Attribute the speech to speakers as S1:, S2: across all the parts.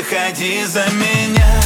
S1: Выходи за меня,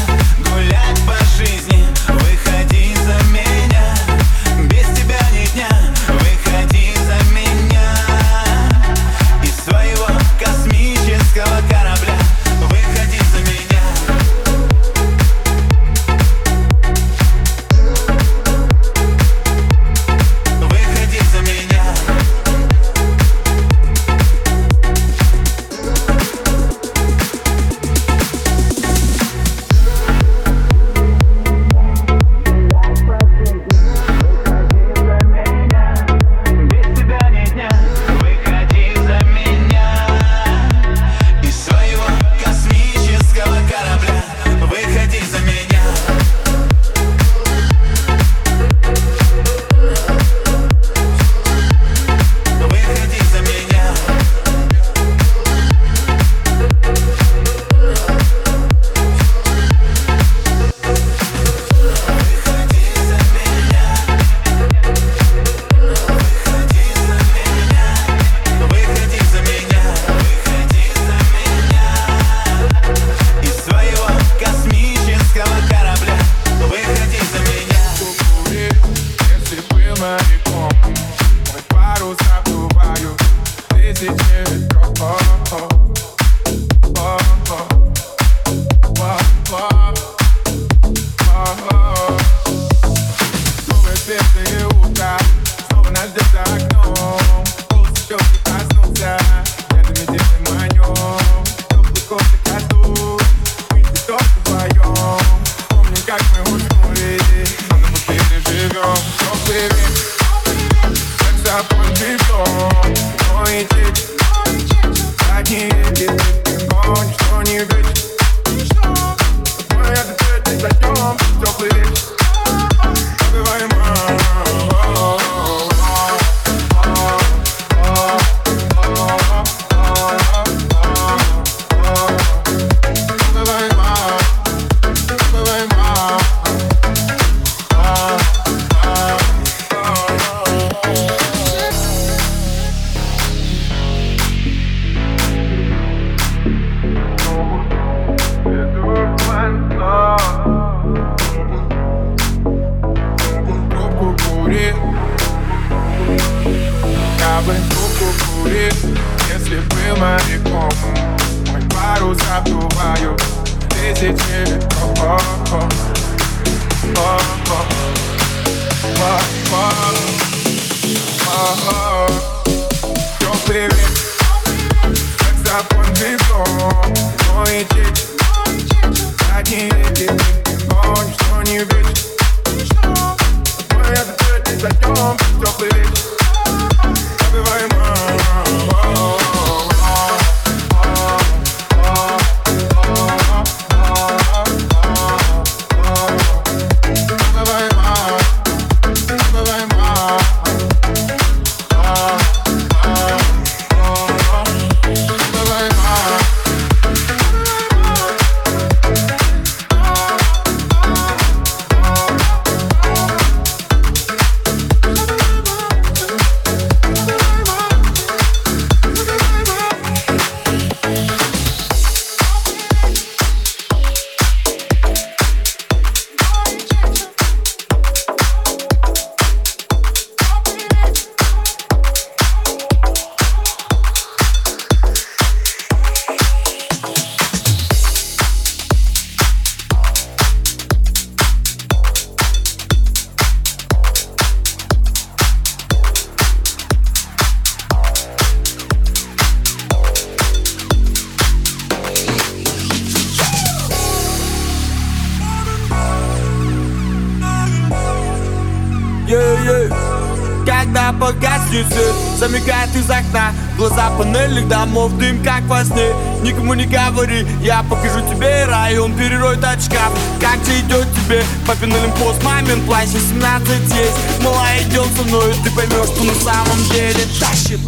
S2: Когда
S3: погаснет свет, замигает из окна Глаза панельных домов, дым как во сне. Никому не говори, я покажу тебе район Перероет от шкаф, как же идет тебе Папин олимпос, мамин плащ, 18 есть Мала, идем со мной, ты поймешь, что на самом деле тащит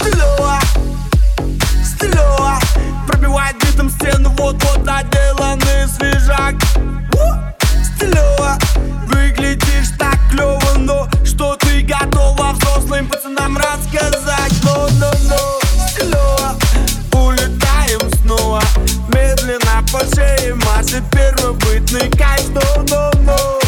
S3: Стилево, стилево Пробивает битом стену, вот-вот отделанный свежак. Стилево, выглядишь так клево, но что ты готова взрослым пацанам рассказать Но, но, но, стилево Улетаем снова. Медленно по шее машет первобытный кайф. Но, но, но,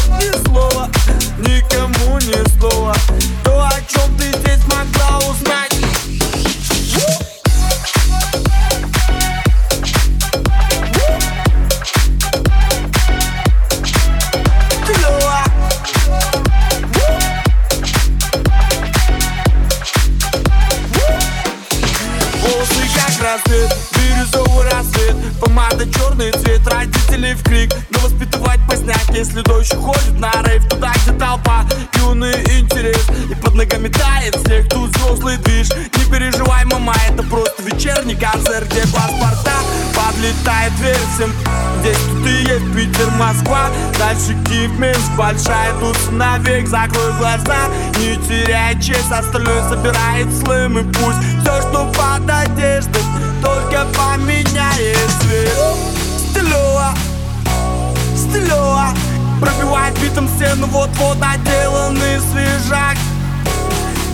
S3: рассвет, бирюзовый рассвет. Помада черный цвет, родителей в крик. Но воспитывать поздняк, если дождь уходит на рейв. Туда, где толпа, юный интерес. И под ногами тает снег, тут взрослый движ. Не переживай, мама, это просто вечерний концерт Где паспорта подлетает всем. Здесь тут и есть Питер, Москва. Дальше Киев, Минск, большая тут навек Закрой глаза, не теряй честь. Остальное собирает слым и пусть. Все, что под одеждой, только поменяет цвет. Стилево, стилево Пробивает битом стену, вот-вот отделанный свежак.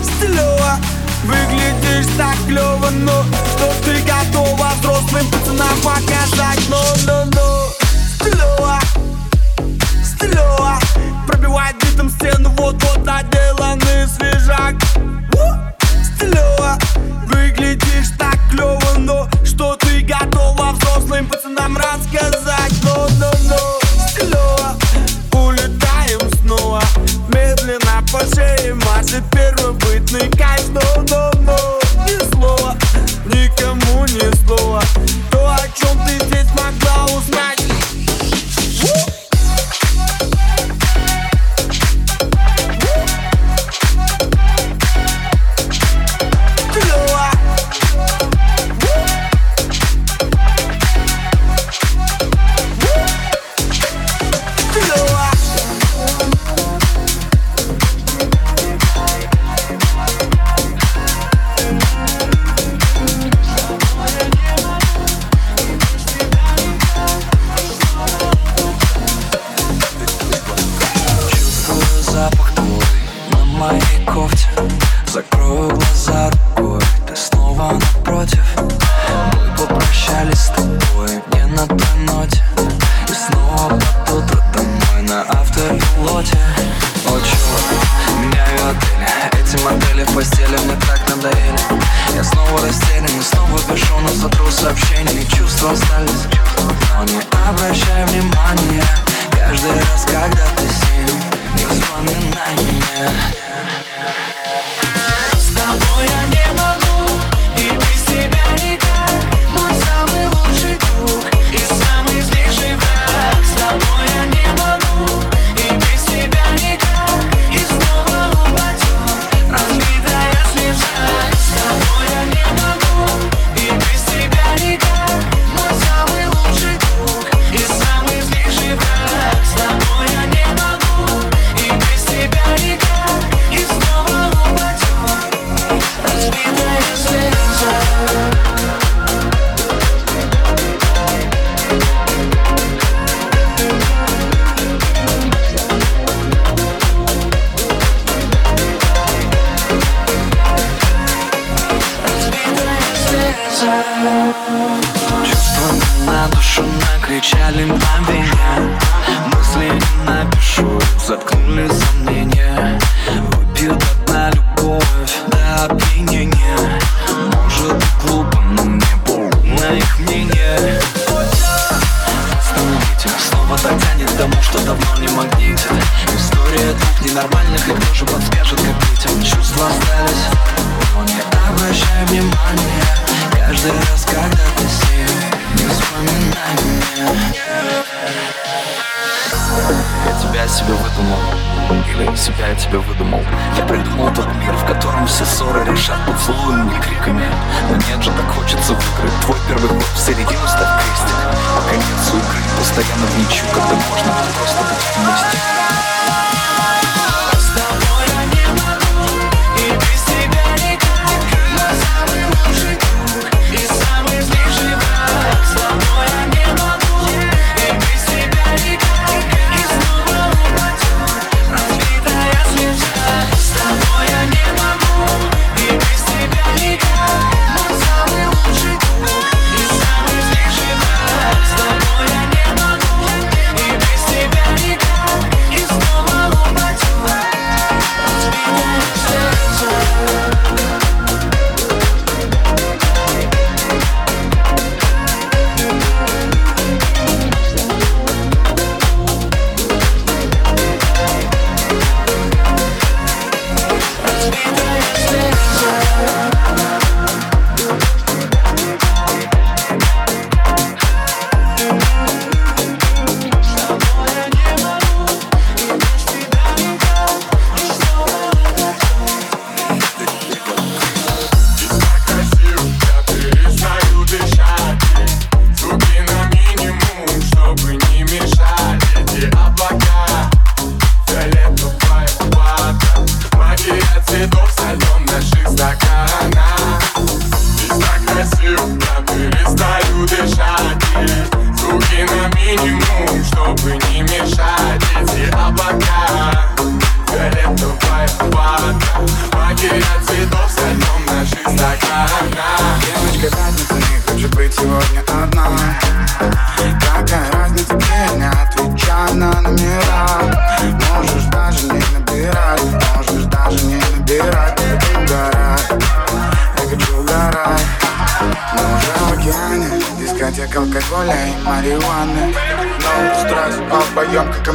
S3: Стилево Выглядишь так клево, но Что ты готова взрослым пацанам показать? Но, но, но Стилево Стилево Пробивает битом стену, вот-вот отделанный свежак. Стилево Выглядишь так клево,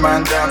S4: обоем как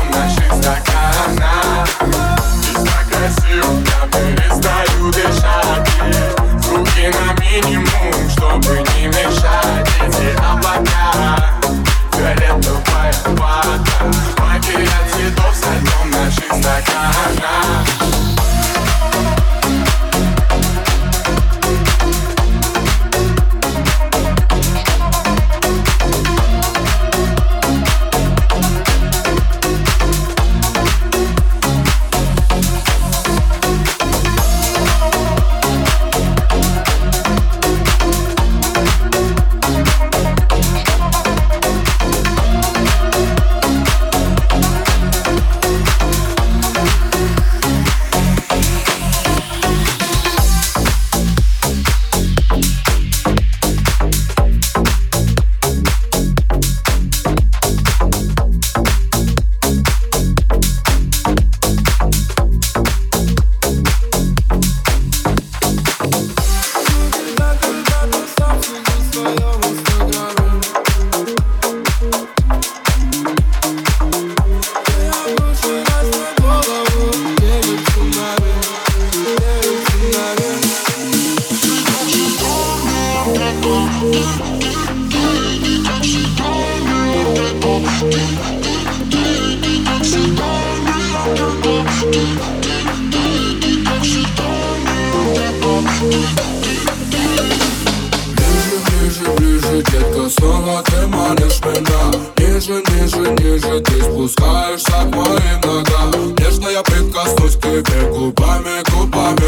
S4: на
S5: te copa,
S6: me copa,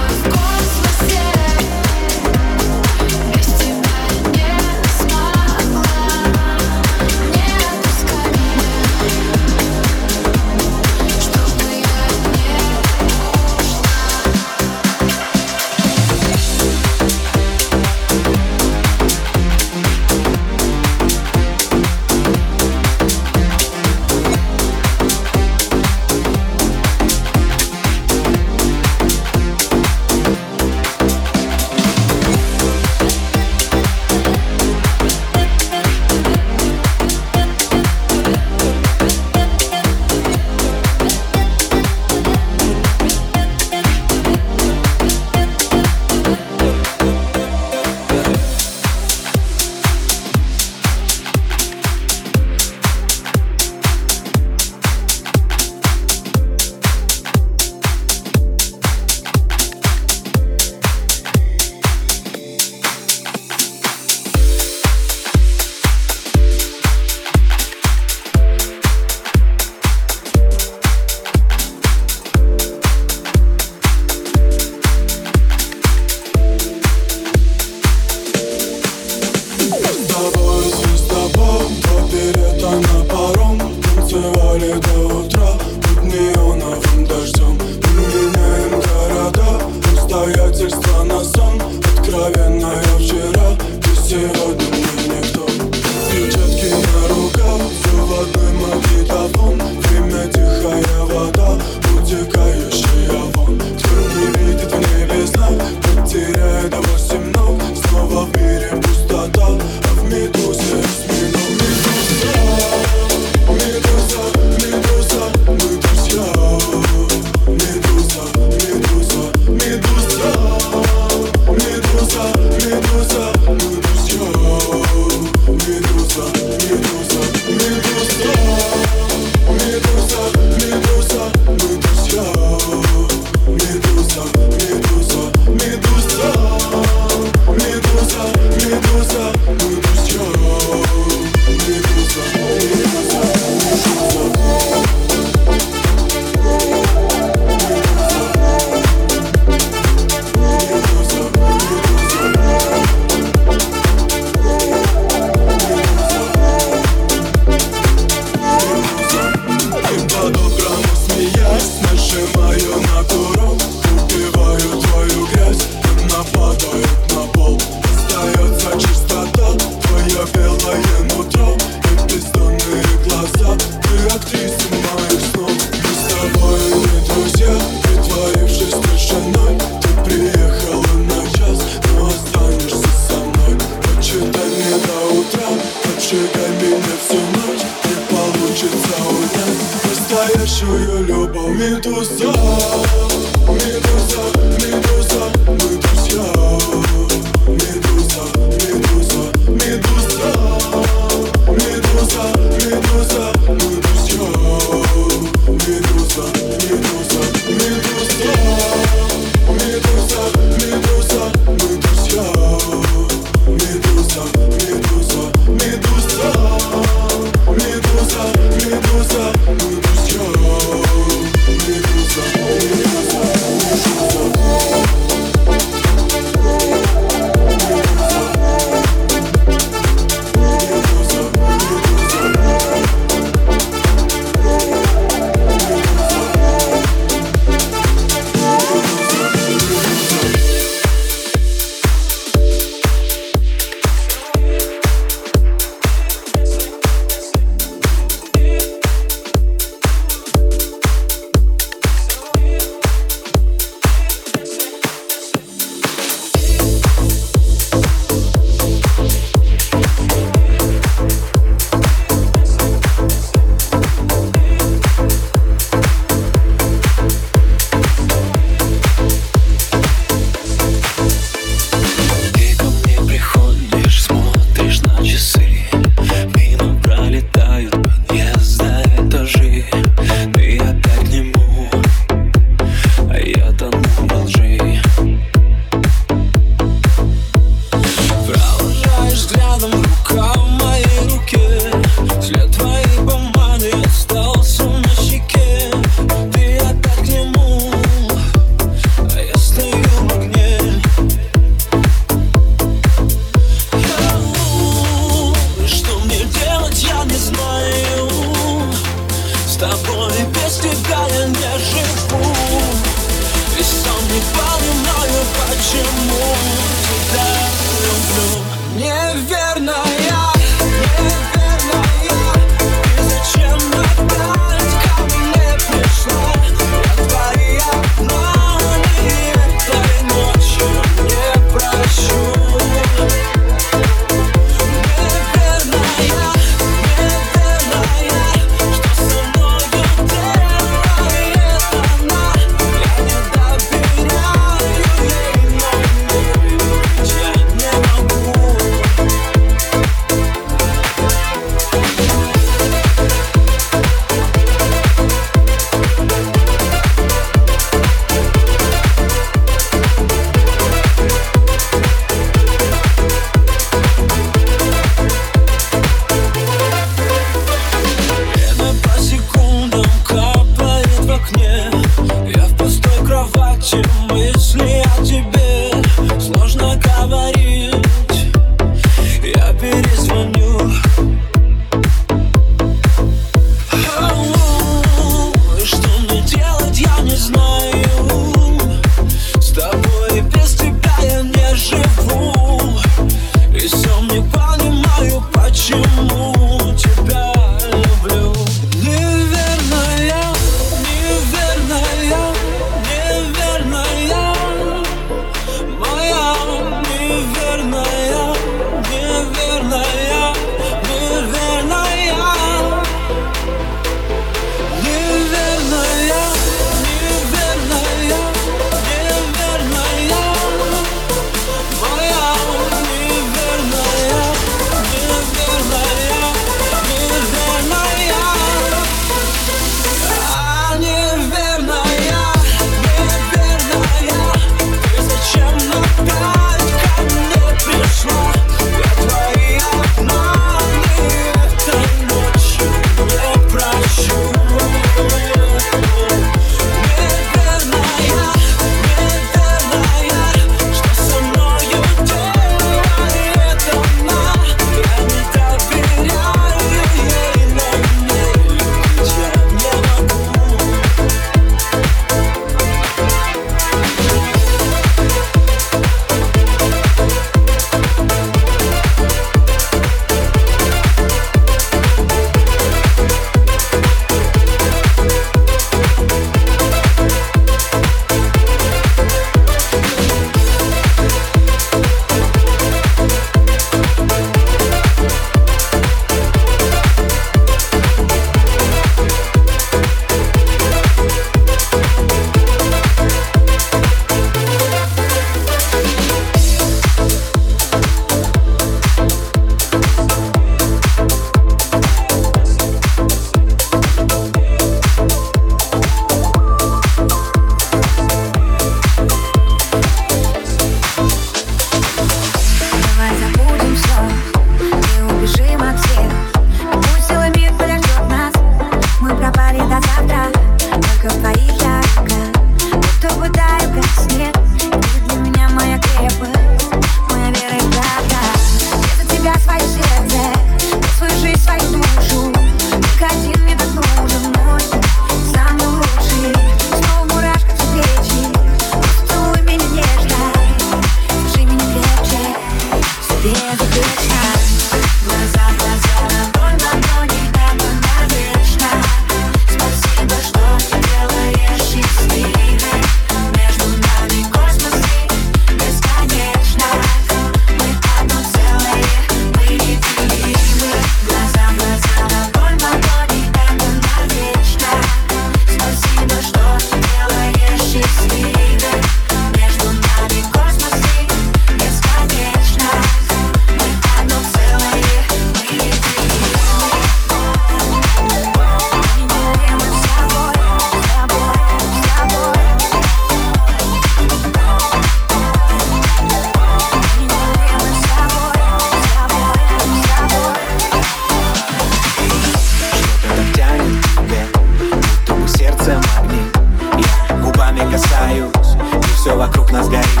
S6: все вокруг нас горит.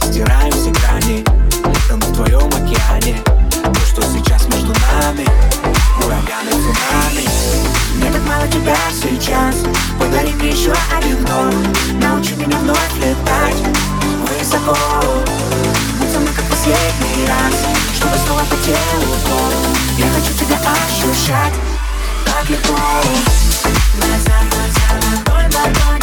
S6: Стираем все грани Тону в твоем океане. То, что сейчас между нами Ураганы, цунами. Мне так мало тебя сейчас. Подари мне еще один год Научи меня вновь летать Высоко. Будь со мной как последний раз Чтобы снова по телу гол Я хочу тебя ощущать Так легко. Назад, назад